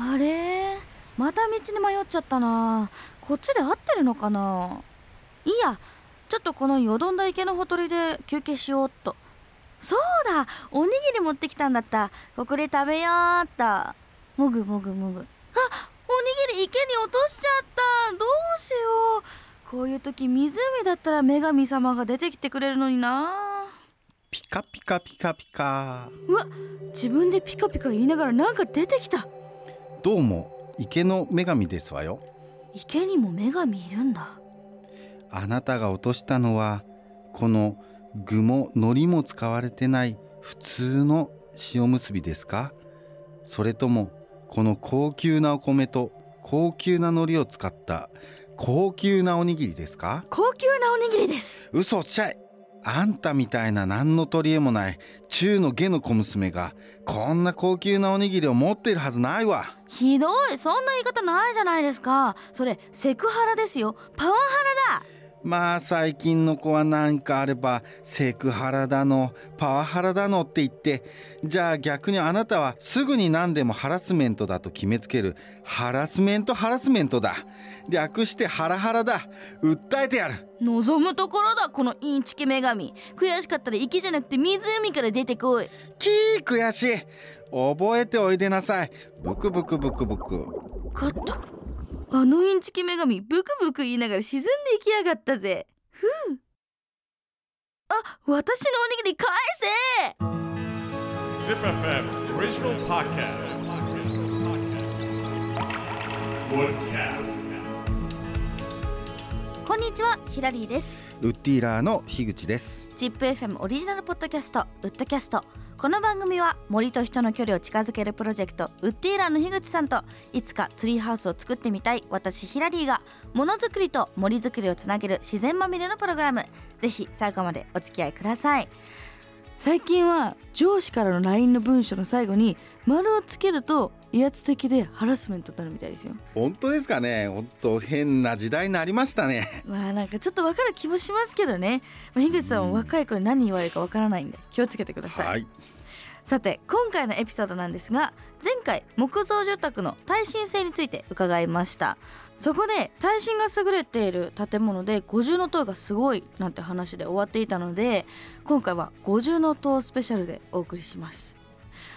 あれ？また道に迷っちゃったな。こっちで合ってるのかな？いいやちょっとこのよどんだ池のほとりで休憩しようっと。そうだおにぎり持ってきたんだった。ここで食べようっと。もぐもぐもぐ。あおにぎり池に落としちゃった。どうしよう。こういう時湖だったら女神様が出てきてくれるのにな。ピカピカピカピカ。うわ自分でピカピカ言いながらなんか出てきたどうも池の女神ですわよ。池にも女神いるんだ。あなたが落としたのはこの具も海苔も使われてない普通の塩むすびですか？それともこの高級なお米と高級な海苔を使った高級なおにぎりですか？高級なおにぎりです。嘘おっしゃいあんたみたいな何の取り柄もない中の下の小娘がこんな高級なおにぎりを持っているはずないわ。ひどい。そんな言い方ないじゃないですか。それセクハラですよ。パワハラだ。まあ最近の子は何かあればセクハラだのパワハラだのって言ってじゃあ逆にあなたはすぐに何でもハラスメントだと決めつけるハラスメントハラスメントだ。略してハラハラだ。訴えてやる。望むところだこのインチキ女神。悔しかったら池じゃなくて湖から出てこい。キー悔しい。覚えておいでなさい。ブクブクブクブク。勝ったあのインチキ女神ブクブク言いながら沈んでいきやがったぜ。ふう。あ私のおにぎり返せ！Zip FM original podcast. Woodcast. こんにちはヒラリーです。ウッディーラーの樋口です。チップ FM オリジナルポッドキャストウッドキャストこの番組は森と人の距離を近づけるプロジェクトウッディーラーの樋口さんといつかツリーハウスを作ってみたい私ヒラリーがものづくりと森づくりをつなげる自然まみれのプログラム。ぜひ最後までお付き合いください。最近は上司からの LINE の文章の最後に丸をつけると威圧的でハラスメントになるみたいですよ。本当ですかね。本当変な時代になりましたね。まあなんかちょっとわかる気もしますけどね、まあ、樋口さんも若い子に何言われるかわからないんで気をつけてください、はいさて今回のエピソードなんですが前回木造住宅の耐震性について伺いました。そこで耐震が優れている建物で五重塔がすごいなんて話で終わっていたので今回は五重の塔スペシャルでお送りします。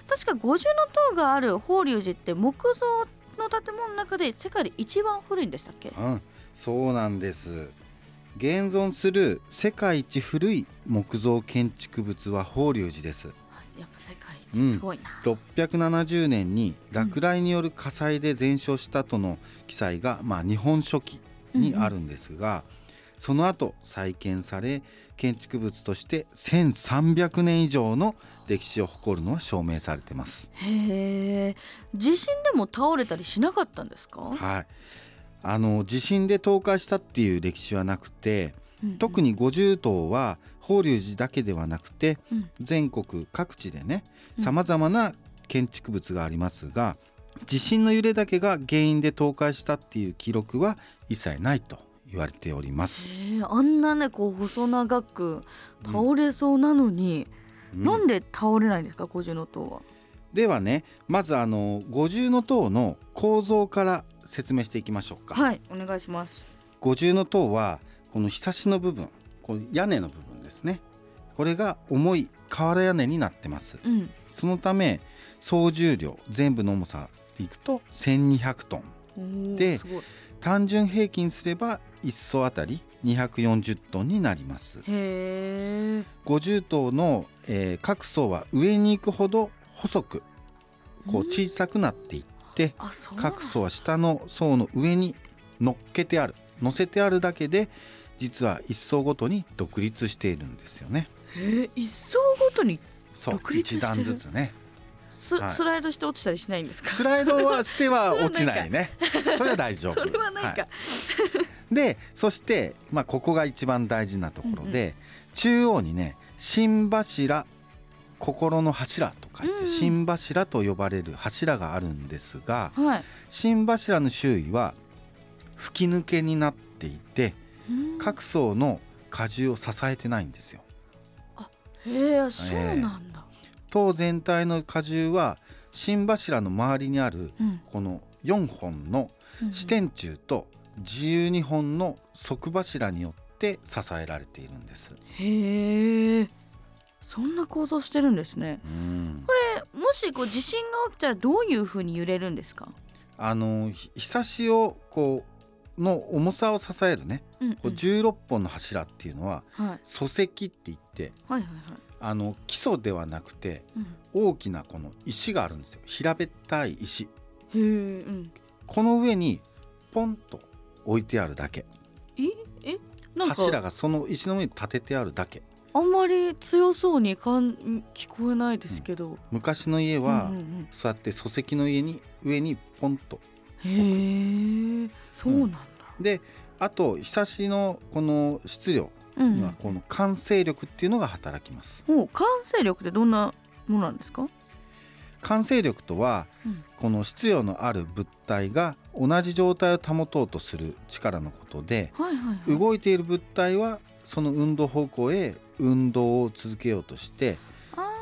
確か五重の塔がある法隆寺って木造の建物の中で世界で一番古いんでしたっけ？うんそうなんです。現存する世界一古い木造建築物は法隆寺です。やっぱ世界一すごいな、670年に落雷による火災で全焼したとの記載が、まあ、日本書紀にあるんですが、その後再建され建築物として1300年以上の歴史を誇るのは証明されてます。へえ地震でも倒れたりしなかったんですか、はい、あの地震で倒壊したっていう歴史はなくてうんうん。特に五重塔は法隆寺だけではなくてうん全国各地でねうんさまざまな建築物がありますが地震の揺れだけが原因で倒壊したっていう記録は一切ないと言われております。あんなねこう細長く倒れそうなのに、うんなんで倒れないんですか五重の塔は？ではねまずあの五重塔の構造から説明していきましょうか。はいお願いします。五重塔はこのひさしの部分この屋根の部分ですね。これが重い瓦屋根になってます。うん。そのため総重量全部の重さでいくと1200トン。で単純平均すれば1層あたり240トンになります。へえ。五重塔の、えー各層は上に行くほど細くこう小さくなっていって各層は下の層の上に乗っけてある。乗せてあるだけで実は一層ごとに独立しているんですよね。へえ一層ごとにそう独立して段ずつね。ス,、はい。スライドして落ちたりしないんですか？スライドはしては落ちないね。それは大丈夫。それはなんか、い。でそして、まあ、ここが一番大事なところで、中央にね心柱心の柱と書いうんて心柱と呼ばれる柱があるんですがはい。心柱の周囲は吹き抜けになっていてうん各層の荷重を支えてないんですよ。へえそうなんだ。塔全体の荷重は心柱の周りにあるうんこの4本の支点柱と12本の側柱によって支えられているんです。へえそんな構造してるんですねうんでもしこう地震が起きたらどういう風に揺れるんですか？あのひひさしをこうの重さを支えるね、うん、こう16本の柱っていうのははい。礎石って言ってはいはいはい。あの基礎ではなくてうん。大きなこの石があるんですよ。平べったい石。へえうん。この上にポンと置いてあるだけ。え？え？なんか。柱がその石の上に立ててあるだけ。あんまり強そうにかん聞こえないですけど、昔の家は、うんうんそうやって礎石の家に上にポンとうんへえそうなんだ、であとひさしのこの質量うん。にはこの完成力っていうのが働きます。もう完成力ってどんなものなんですか、完成力とはうん。この質量のある物体が同じ状態を保とうとする力のことではいはいはい。動いている物体はその運動方向へ運動を続けようとしてあ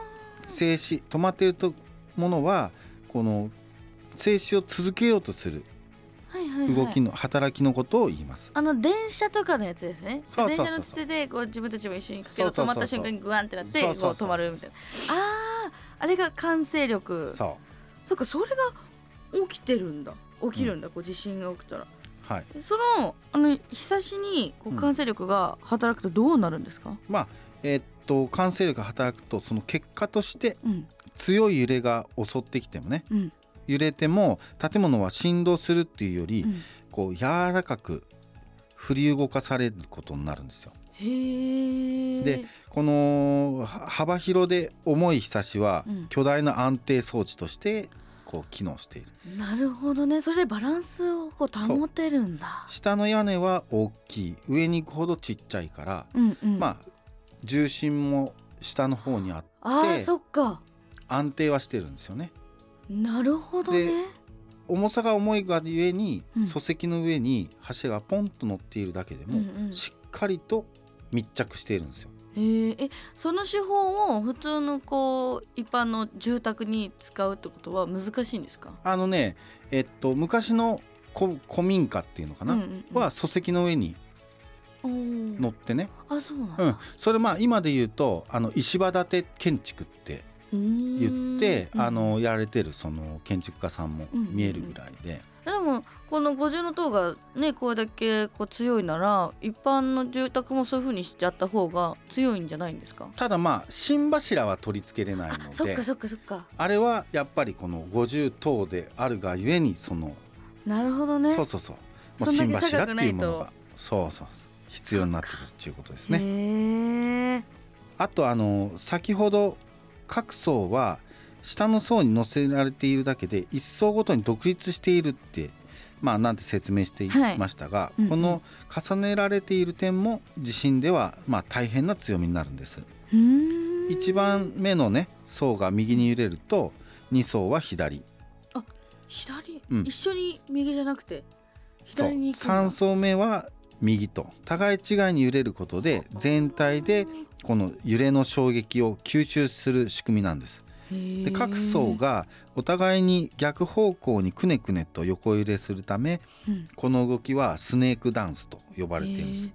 静止止まっているとものはこの静止を続けようとする動きの働きのことを言います。あの電車とかのやつですね。電車のつてでこう自分たちも一緒に行くけど止まった瞬間にグワンってなってこう止まるみたいな。あーあれが完成力。そそっかそれが起きてるんだ。起きるんだ、こう地震が起きたら。うはい。そのあの日差しにこううん完成力が働くとどうなるんですか、まあえーっと完成力が働くとその結果としてうん。強い揺れが襲ってきてもねうん揺れても建物は振動するっていうより、うん、こう柔らかく振り動かされることになるんですよ。でこのは幅広で重いひさしはうん。巨大な安定装置としてこう機能している。なるほどね。それでバランスをこう保てるんだ。下の屋根は大きい。上に行くほどちっちゃいから、うんうん。まあ重心も下の方にあってあーそっか。安定はしてるんですよね。なるほどね。で重さが重いがゆえに、うん。礎石の上に柱がポンと乗っているだけでも、うんうん。しっかりと密着しているんですよ。へー。えその手法を普通のこう一般の住宅に使うってことは難しいんですか？あのねえっと昔の古古民家っていうのかな、うんうんうん。は礎石の上に乗ってね、あそうなんだ、うん、それまあ今で言うとあの石場建て建築って言言って、あのやられてるその建築家さんも見えるぐらいで、でもこの五重の塔がねこれだけこう強いなら一般の住宅もそういう風にしちゃった方が強いんじゃないんですか？ただまあ心柱は取り付けれないあのでそっかそっかそっか。あれはやっぱりこの50等であるがゆえにその、なるほどね。そうそうそう。もう柱っていいうとものがそうそう必要になってくるっていうことですね。あとあの先ほど各層は下の層に乗せられているだけで一層ごとに独立しているってまあなんて説明していはいましたが、うんうん。この重ねられている点も地震ではまあ大変な強みになるんです。うーん。一番目のね層が右に揺れると2層は左。左、うん。一緒に右じゃなくて左に行くんだ。3層目は右と。互い違いに揺れることで全体でこの揺れの衝撃を吸収する仕組みなんです。でで各層、がお互いに逆方向にくねくねと横揺れするためうん。この動きはスネークダンスと呼ばれているんです。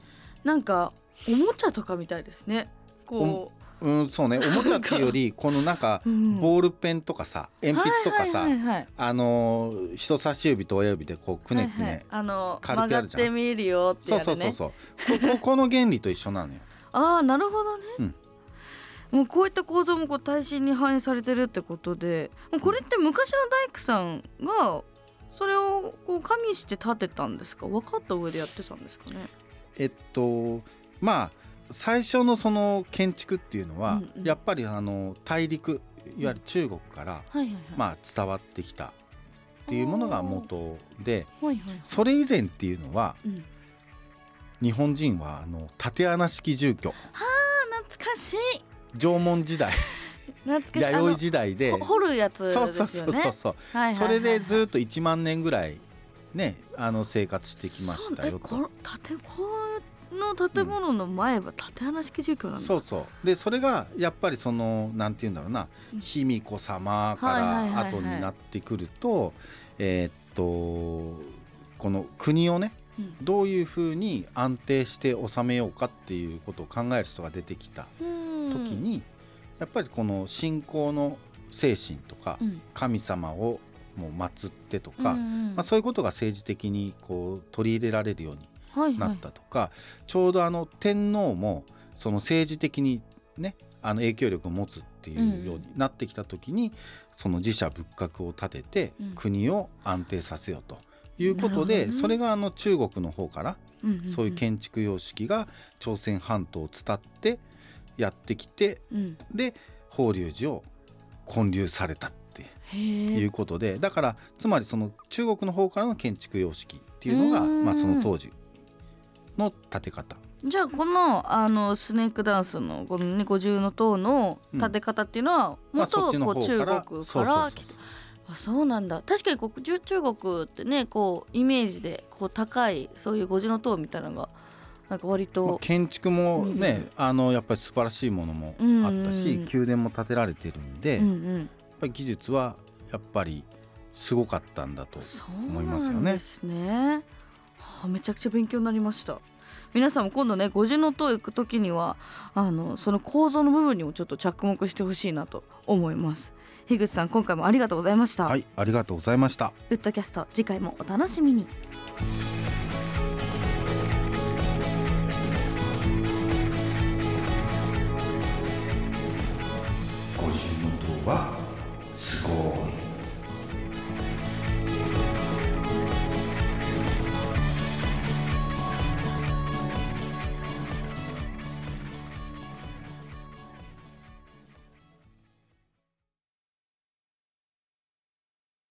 なんかおもちゃとかみたいですね。こうんそうね。おもちゃっていうよりこのなんかう、うん。ボールペンとかさ鉛筆とかさ、はいはいはいはいあのー人差し指と親指でこうくねくね、はいはい。あの軽く曲がって見えるよってそうやるね。そうそうそうこ ここの原理と一緒なのよ。ああなるほどね、うん。もうこういった構造もこう耐震に反映されてるってことでもうこれって昔の大工さんがそれをこう加味して建てたんですか？分かった上でやってたんですかね？えっとまあ最初のその建築っていうのは、うんうん。やっぱりあの大陸いわゆる中国から、まあ、伝わってきたっていうものが元でそれ以前っていうのはうん、日本人はあの縦穴式住居。あ懐かしい。縄文時代。弥生時代で。掘るやつですよね。そうそうそうそうそれでずっと1万年ぐらいねあの生活してきましたよと。こ。縦こうの建物の前は縦穴式住居なんだ、そうそう。でそれがやっぱりそのなんて言うんだろうな。うん。卑弥呼様から後になってくるとえーっとこの国をねうん。どういうふうに安定して治めようかっていうことを考える人が出てきたうん。時に、やっぱりこの信仰の精神とかうん。神様をもう祀ってとか、うんうん。まあ、そういうことが政治的にこう取り入れられるようにないったとか、ちょうどあの天皇もその政治的にねあの影響力を持つっていうようになってきた時に、その自社仏閣を建ててうん。国を安定させようということで、なるほどね。それがあの中国の方からうんうんん。そういう建築様式が朝鮮半島を伝ってやってきてうん。で法隆寺を建立されたっていうことでだからつまりその中国の方からの建築様式っていうのがまあ、その当時の建て方。じゃあこのあのスネークダンスのこのね五重の塔の建て方っていうのは元こう中国そうそうそうから来てあそうなんだ。確かにこう中中国ってねこうイメージでこう高いそういう五重の塔みたいなのがなんか割まあと、建築も見ねあのやっぱり素晴らしいものもあったし、うんうん宮殿も建てられてるんで、うんやっうん、ぱり技術はやっぱりすごかったんだとそう思いますよね。なんですね。はあ、めちゃくちゃ勉強になりました。皆さんも今度ね五重の塔行く時にはあのその構造の部分にもちょっと着目してほしいなと思います。樋口さん今回もありがとうございました。はいありがとうございましたウッドキャスト次回もお楽しみに。